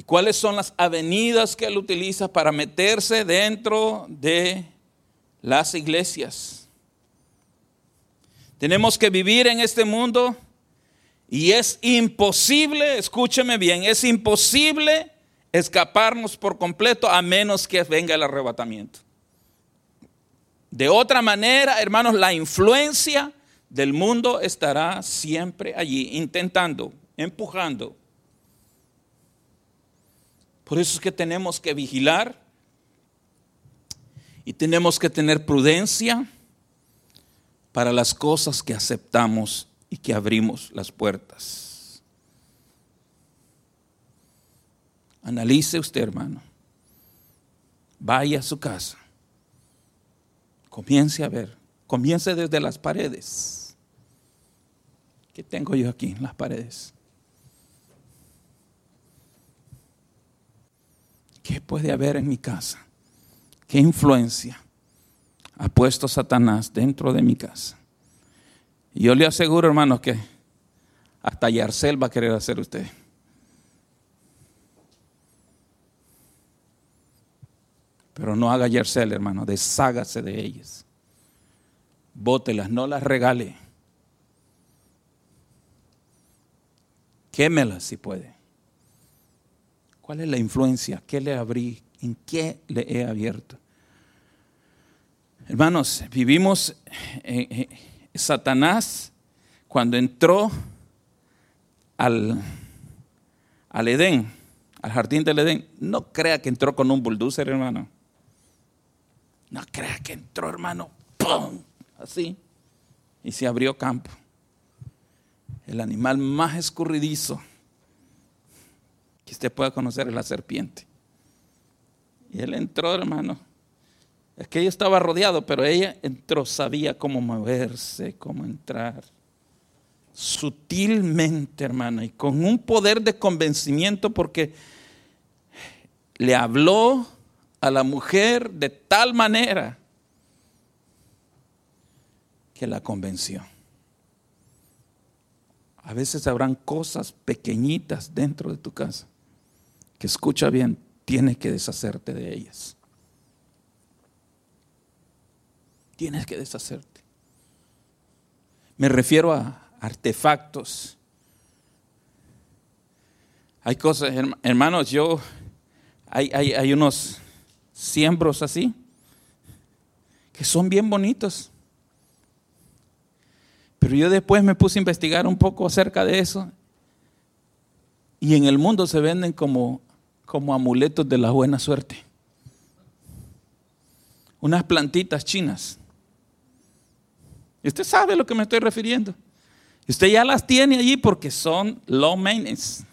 ¿Y cuáles son las avenidas que él utiliza para meterse dentro de las iglesias? Tenemos que vivir en este mundo y es imposible, escúcheme bien, es imposible escaparnos por completo a menos que venga el arrebatamiento. De otra manera, hermanos, la influencia del mundo estará siempre allí, intentando, empujando. Por eso es que tenemos que vigilar y tenemos que tener prudencia para las cosas que aceptamos y que abrimos las puertas. Analice usted, hermano. Vaya a su casa. Comience a ver. Comience desde las paredes. ¿Qué tengo yo aquí en las paredes? ¿Qué puede haber en mi casa? ¿Qué influencia ha puesto Satanás dentro de mi casa? Y yo le aseguro, hermanos, que hasta Yarcel va a querer hacer usted. Pero no haga Yarcel, hermano, deshágase de ellas. Bótelas, no las regale. Quémelas si puede. ¿Cuál es la influencia? ¿Qué le abrí? ¿En qué le he abierto? Hermanos, vivimos, eh, eh, Satanás cuando entró al, al Edén, al jardín del Edén, no crea que entró con un bulldozer, hermano. No crea que entró, hermano, ¡pum! Así. Y se abrió campo. El animal más escurridizo que usted pueda conocer la serpiente. Y él entró, hermano. Es que ella estaba rodeado, pero ella entró, sabía cómo moverse, cómo entrar. Sutilmente, hermano, y con un poder de convencimiento, porque le habló a la mujer de tal manera que la convenció. A veces habrán cosas pequeñitas dentro de tu casa que escucha bien, tienes que deshacerte de ellas. Tienes que deshacerte. Me refiero a artefactos. Hay cosas, hermanos, yo, hay, hay, hay unos siembros así, que son bien bonitos. Pero yo después me puse a investigar un poco acerca de eso. Y en el mundo se venden como como amuletos de la buena suerte. Unas plantitas chinas. Usted sabe a lo que me estoy refiriendo. Usted ya las tiene allí porque son low maintenance.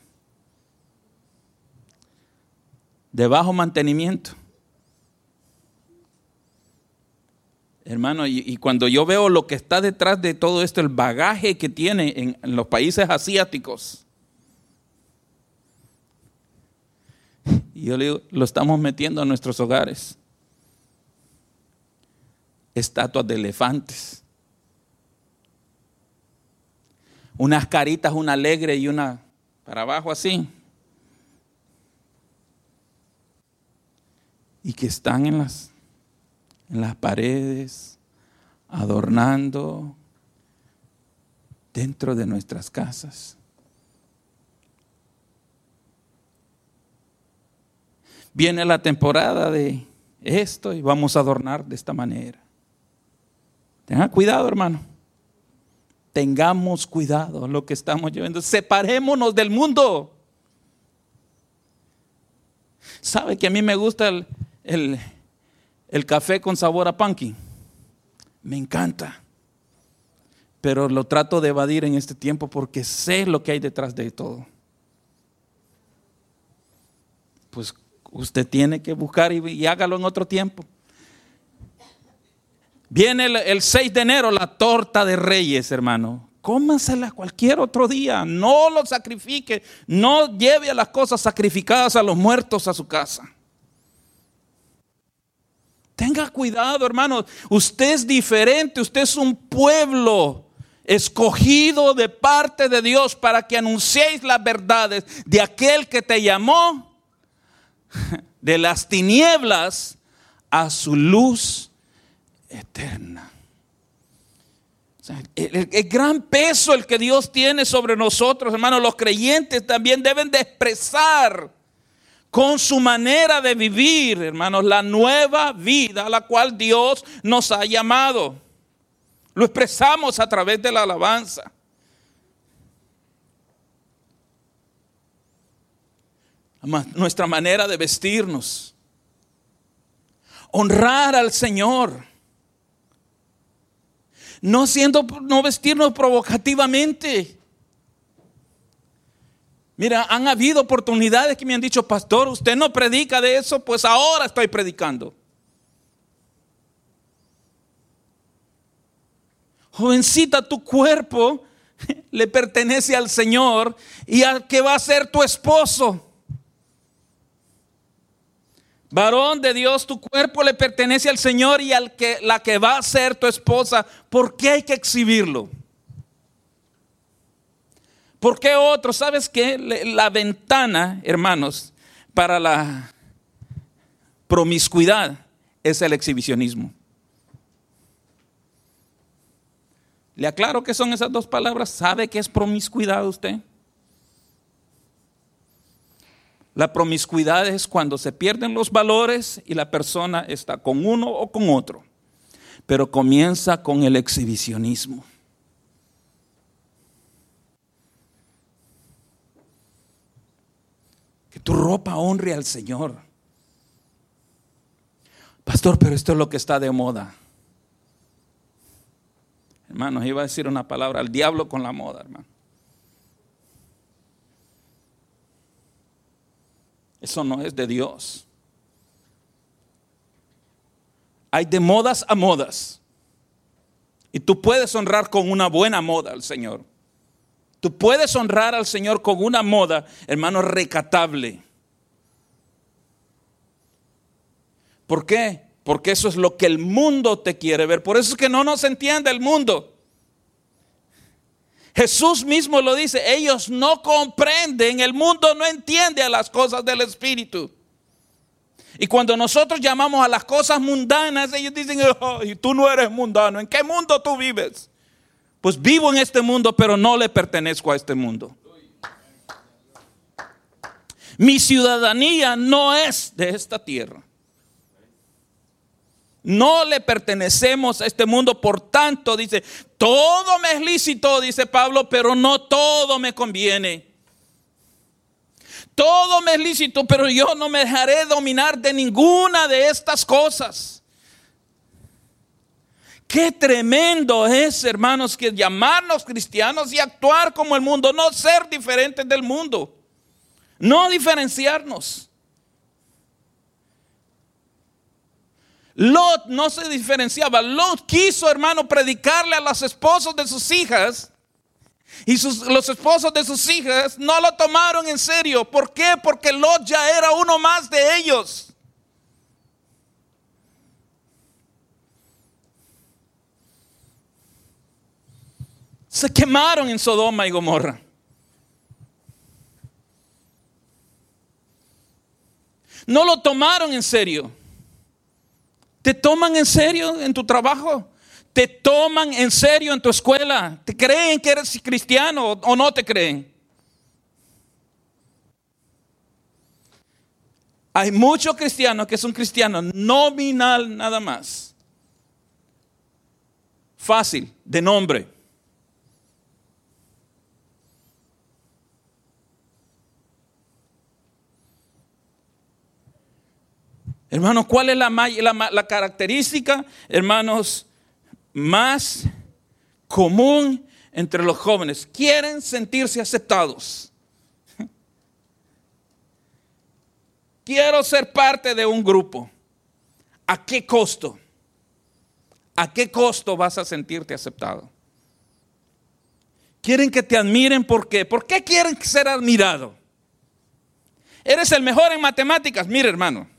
De bajo mantenimiento. Hermano, y, cuando yo veo lo que está detrás de todo esto, el bagaje que tiene en los países asiáticos, Y yo le digo, lo estamos metiendo a nuestros hogares. Estatuas de elefantes. Unas caritas, una alegre y una para abajo así. Y que están en las, en las paredes, adornando dentro de nuestras casas. Viene la temporada de esto y vamos a adornar de esta manera. Tengan cuidado, hermano. Tengamos cuidado lo que estamos llevando. Separémonos del mundo. ¿Sabe que a mí me gusta el, el café con sabor a pumpkin? Me encanta. Pero lo trato de evadir en este tiempo porque sé lo que hay detrás de todo. Pues Usted tiene que buscar y, hágalo en otro tiempo. Viene el, 6 de enero la torta de reyes, hermano. Cómasela cualquier otro día. No lo sacrifique. No lleve a las cosas sacrificadas a los muertos a su casa. Tenga cuidado, hermano. Usted es diferente. Usted es un pueblo escogido de parte de Dios para que anunciéis las verdades de aquel que te llamó de las tinieblas a su luz eterna. el, gran peso el que Dios tiene sobre nosotros, hermanos, los creyentes también deben de expresar con su manera de vivir, hermanos, la nueva vida a la cual Dios nos ha llamado. Lo expresamos a través de la alabanza. Nuestra manera de vestirnos. Honrar al Señor. No siendo, no vestirnos provocativamente. Mira, han habido oportunidades que me han dicho, pastor, usted no predica de eso, pues ahora estoy predicando. Jovencita, tu cuerpo le pertenece al Señor y al que va a ser tu esposo. Varón de Dios, tu cuerpo le pertenece al Señor y al que la que va a ser tu esposa. ¿Por qué hay que exhibirlo? ¿Por qué otro? ¿Sabes qué? La ventana, hermanos, para la promiscuidad es el exhibicionismo. Le aclaro que son esas dos palabras. ¿Sabe qué es promiscuidad usted? La promiscuidad es cuando se pierden los valores y la persona está con uno o con otro. Pero comienza con el exhibicionismo. Que tu ropa honre al Señor. Pastor, pero esto es lo que está de moda. Hermanos, iba a decir una palabra, al diablo con la moda, hermano. Eso no es de Dios. Hay de modas a modas. Y tú puedes honrar con una buena moda al Señor. Tú puedes honrar al Señor con una moda, hermano, recatable. ¿Por qué? Porque eso es lo que el mundo te quiere ver. Por eso es que no nos entiende el mundo. Jesús mismo lo dice, ellos no comprenden, el mundo no entiende a las cosas del Espíritu. Y cuando nosotros llamamos a las cosas mundanas, ellos dicen, tú no eres mundano, ¿en qué mundo tú vives? Pues vivo en este mundo, pero no le pertenezco a este mundo. Mi ciudadanía no es de esta tierra. No le pertenecemos a este mundo, por tanto, dice, todo me es lícito, dice Pablo, pero no todo me conviene. Todo me es lícito, pero yo no me dejaré dominar de ninguna de estas cosas. Qué tremendo es, hermanos, que llamarnos cristianos y actuar como el mundo, no ser diferentes del mundo, no diferenciarnos. Lot no se diferenciaba. Lot quiso, hermano, predicarle a los esposos de sus hijas. Y los esposos de sus hijas no lo tomaron en serio. ¿Por qué? Porque Lot ya era uno más de ellos. Se quemaron en Sodoma y Gomorra. No lo tomaron en serio. ¿Te toman en serio en tu trabajo? ¿Te toman en serio en tu escuela? ¿Te creen que eres cristiano o no te creen? Hay muchos cristianos que son cristianos nominal nada más. Fácil, de nombre. Hermanos, ¿cuál es la, la, característica, hermanos, más común entre los jóvenes? Quieren sentirse aceptados. Quiero ser parte de un grupo. ¿A qué costo? ¿A qué costo vas a sentirte aceptado? Quieren que te admiren, ¿por qué? ¿Por qué quieren ser admirado? Eres el mejor en matemáticas, mire hermano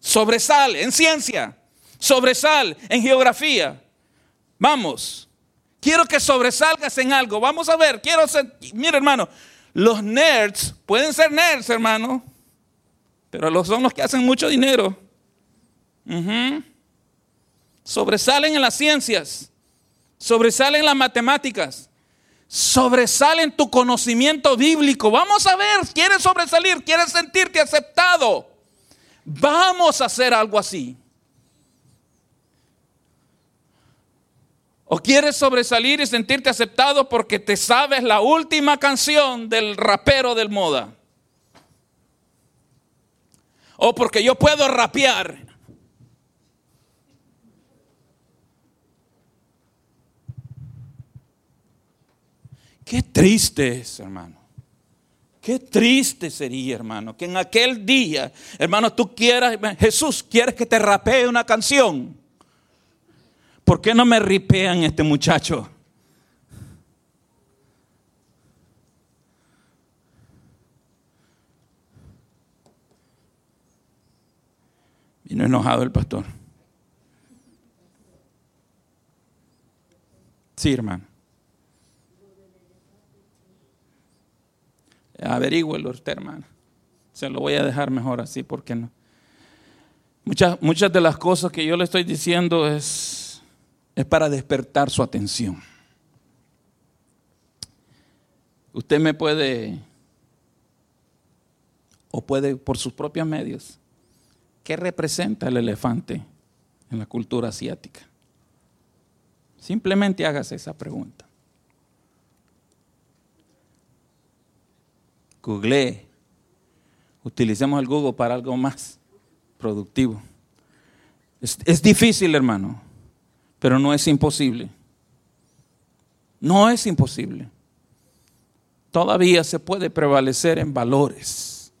sobresal en ciencia, sobresal en geografía. Vamos, Quiero que sobresalgas en algo. Vamos a ver, quiero ser, mira hermano, los nerds pueden ser nerds, hermano, pero son los que hacen mucho dinero. Sobresalen en las ciencias, sobresalen en las matemáticas, sobresalen tu conocimiento bíblico. Vamos a ver, quieres sobresalir, quieres sentirte aceptado. Vamos a hacer algo así. ¿O quieres sobresalir y sentirte aceptado porque te sabes la última canción del rapero del moda? ¿O porque yo puedo rapear? Qué triste es, hermano. Qué triste sería, hermano, que en aquel día, hermano, tú quieras, Jesús, quieres que te rapee una canción. ¿Por qué no me ripean este muchacho? Vino enojado el pastor. Sí, hermano. Averígüelo usted, hermano. Se lo voy a dejar mejor así, porque no? Muchas, muchas de las cosas que yo le estoy diciendo es, es para despertar su atención. Usted me puede, o puede por sus propios medios, ¿qué representa el elefante en la cultura asiática? Simplemente hágase esa pregunta. Google. Utilicemos el Google para algo más productivo. Es, es difícil, hermano, pero no es imposible. No es imposible. Todavía se puede prevalecer en valores.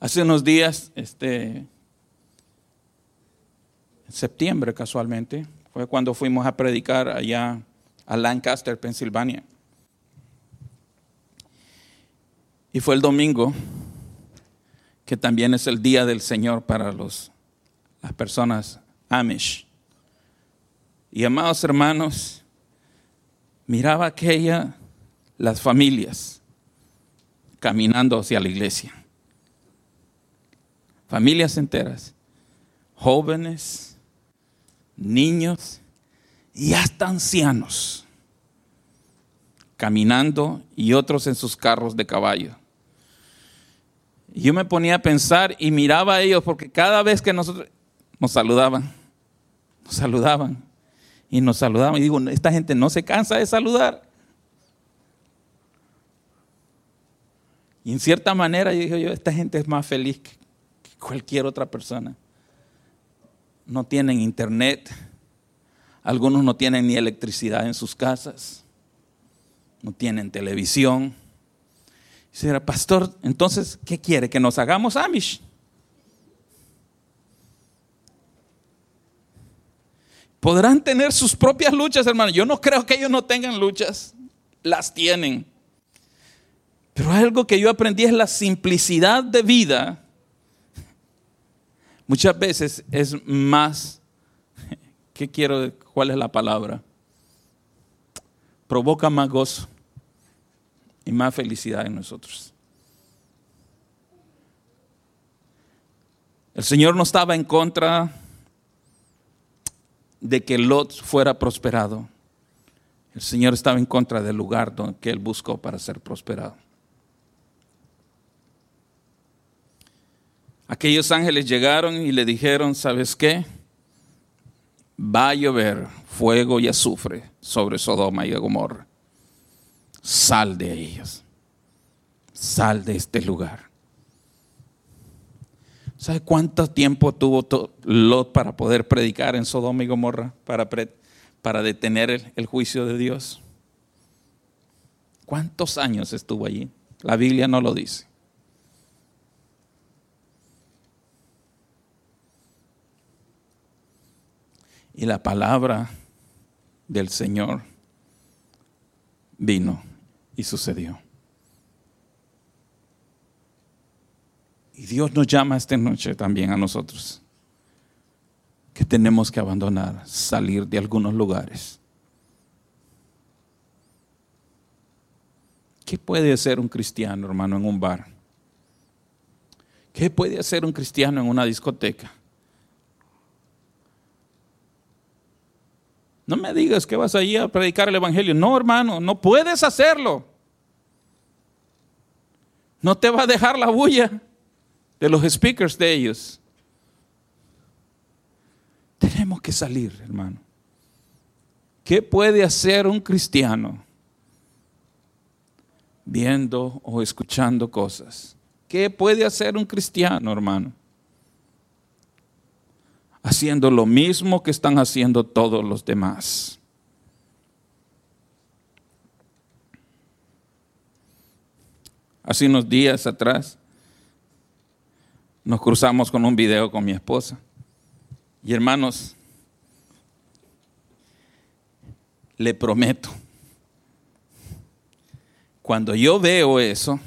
Hace unos días, este, en septiembre casualmente, fue cuando fuimos a predicar allá a Lancaster, Pensilvania. Y fue el domingo, que también es el día del Señor para los, las personas Amish. Y amados hermanos, miraba aquella, las familias caminando hacia la iglesia. Familias enteras, jóvenes, niños y hasta ancianos caminando y otros en sus carros de caballo. Yo me ponía a pensar y miraba a ellos porque cada vez que nosotros nos saludaban, nos saludaban y nos saludaban. Y digo, esta gente no se cansa de saludar. Y en cierta manera yo dije, yo, esta gente es más feliz que cualquier otra persona. No tienen internet, algunos no tienen ni electricidad en sus casas no tienen televisión. Dice, pastor, entonces, ¿qué quiere? ¿Que nos hagamos Amish? Podrán tener sus propias luchas, hermano. Yo no creo que ellos no tengan luchas. Las tienen. Pero algo que yo aprendí es la simplicidad de vida. Muchas veces es más, ¿qué quiero? ¿Cuál es la palabra? provoca más gozo y más felicidad en nosotros. El Señor no estaba en contra de que Lot fuera prosperado. El Señor estaba en contra del lugar donde él buscó para ser prosperado. Aquellos ángeles llegaron y le dijeron, ¿sabes qué? Va a llover fuego y azufre sobre Sodoma y Gomorra. Sal de ellos. Sal de este lugar. ¿Sabe cuánto tiempo tuvo Lot para poder predicar en Sodoma y Gomorra? Para, para detener el juicio de Dios. ¿Cuántos años estuvo allí? La Biblia no lo dice. Y la palabra del Señor vino y sucedió. Y Dios nos llama esta noche también a nosotros. que tenemos que abandonar, salir de algunos lugares. ¿Qué puede hacer un cristiano, hermano, en un bar? ¿Qué puede hacer un cristiano en una discoteca? No me digas que vas allí a predicar el Evangelio. No, hermano, no puedes hacerlo. No te va a dejar la bulla de los speakers de ellos. Tenemos que salir, hermano. ¿Qué puede hacer un cristiano viendo o escuchando cosas? ¿Qué puede hacer un cristiano, hermano? Haciendo lo mismo que están haciendo todos los demás. Hace unos días atrás nos cruzamos con un video con mi esposa. Y hermanos, le prometo, cuando yo veo eso,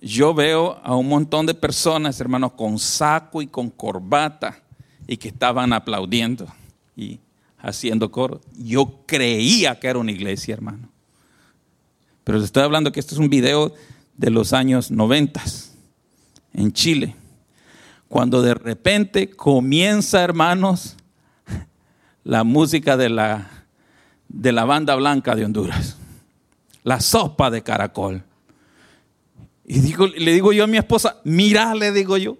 yo veo a un montón de personas, hermanos, con saco y con corbata, y que estaban aplaudiendo y haciendo coro. Yo creía que era una iglesia, hermano. Pero les estoy hablando que este es un video de los años 90 en Chile. Cuando de repente comienza, hermanos, la música de la, de la banda blanca de Honduras. La sopa de caracol. Y digo, le digo yo a mi esposa, mira, le digo yo,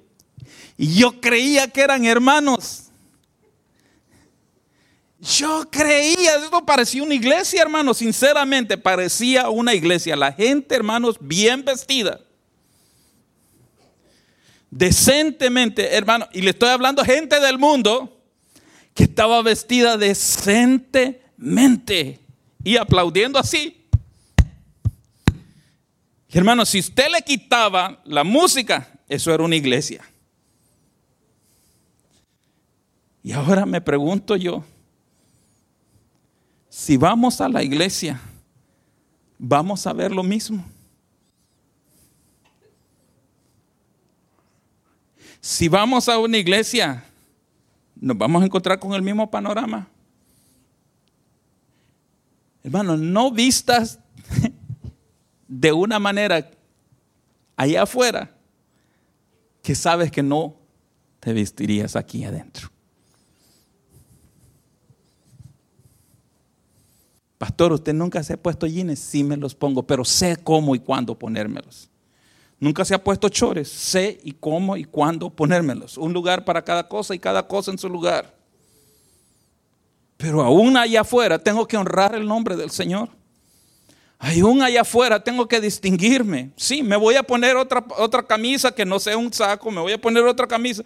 y yo creía que eran hermanos. Yo creía, esto parecía una iglesia, hermanos, sinceramente parecía una iglesia. La gente, hermanos, bien vestida. Decentemente, hermano, y le estoy hablando a gente del mundo que estaba vestida decentemente y aplaudiendo así. Hermano, si usted le quitaba la música, eso era una iglesia. Y ahora me pregunto yo, si vamos a la iglesia, vamos a ver lo mismo. Si vamos a una iglesia, nos vamos a encontrar con el mismo panorama. Hermano, no vistas de una manera allá afuera que sabes que no te vestirías aquí adentro. Pastor, ¿usted nunca se ha puesto jeans? Sí me los pongo, pero sé cómo y cuándo ponérmelos. Nunca se ha puesto chores, sé y cómo y cuándo ponérmelos. Un lugar para cada cosa y cada cosa en su lugar. Pero aún allá afuera tengo que honrar el nombre del Señor. Aún allá afuera tengo que distinguirme. Sí, me voy a poner otra, otra camisa que no sea un saco, me voy a poner otra camisa,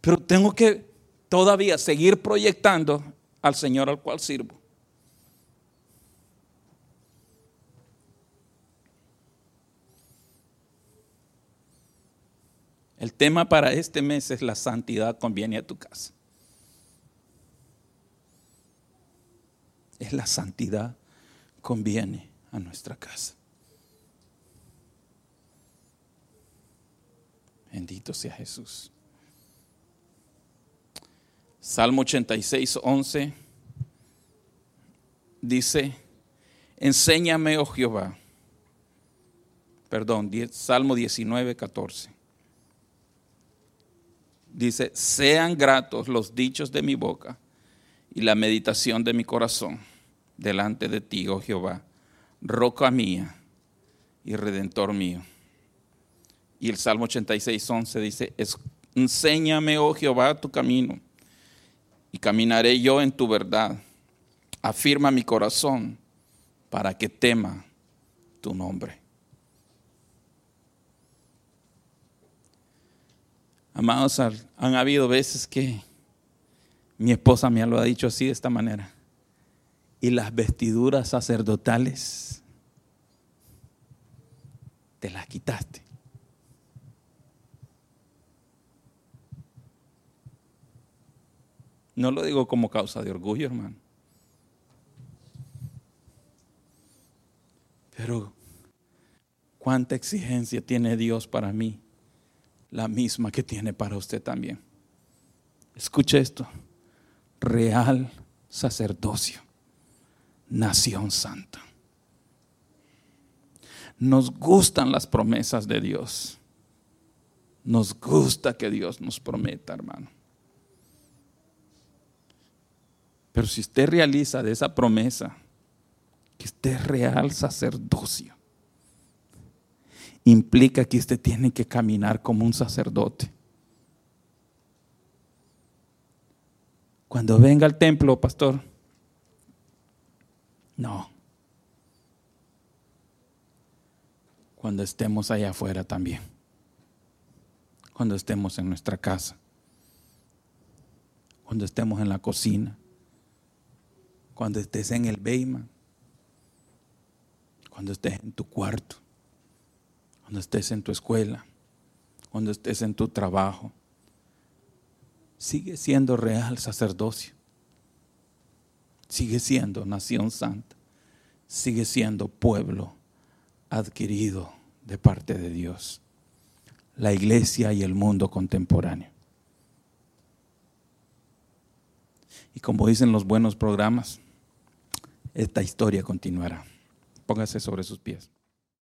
pero tengo que todavía seguir proyectando al Señor al cual sirvo. El tema para este mes es la santidad conviene a tu casa. Es la santidad conviene a nuestra casa. Bendito sea Jesús. Salmo 86, 11 dice, enséñame, oh Jehová. Perdón, Salmo 19, 14 dice, sean gratos los dichos de mi boca y la meditación de mi corazón delante de ti, oh Jehová, roca mía y redentor mío. Y el Salmo 86, 11 dice, enséñame, oh Jehová, tu camino y caminaré yo en tu verdad. Afirma mi corazón para que tema tu nombre. Amados, han habido veces que mi esposa me lo ha dicho así de esta manera. Y las vestiduras sacerdotales te las quitaste. No lo digo como causa de orgullo, hermano. Pero, ¿cuánta exigencia tiene Dios para mí? La misma que tiene para usted también. Escuche esto. real sacerdocio, nación santa. Nos gustan las promesas de Dios. Nos gusta que Dios nos prometa, hermano. Pero si usted realiza de esa promesa que usted es real sacerdocio, implica que usted tiene que caminar como un sacerdote. Cuando venga al templo, pastor, no. Cuando estemos allá afuera también. Cuando estemos en nuestra casa. Cuando estemos en la cocina. Cuando estés en el Beima. Cuando estés en tu cuarto cuando estés en tu escuela, cuando estés en tu trabajo. Sigue siendo real sacerdocio. Sigue siendo nación santa. Sigue siendo pueblo adquirido de parte de Dios. La iglesia y el mundo contemporáneo. Y como dicen los buenos programas, esta historia continuará. Póngase sobre sus pies.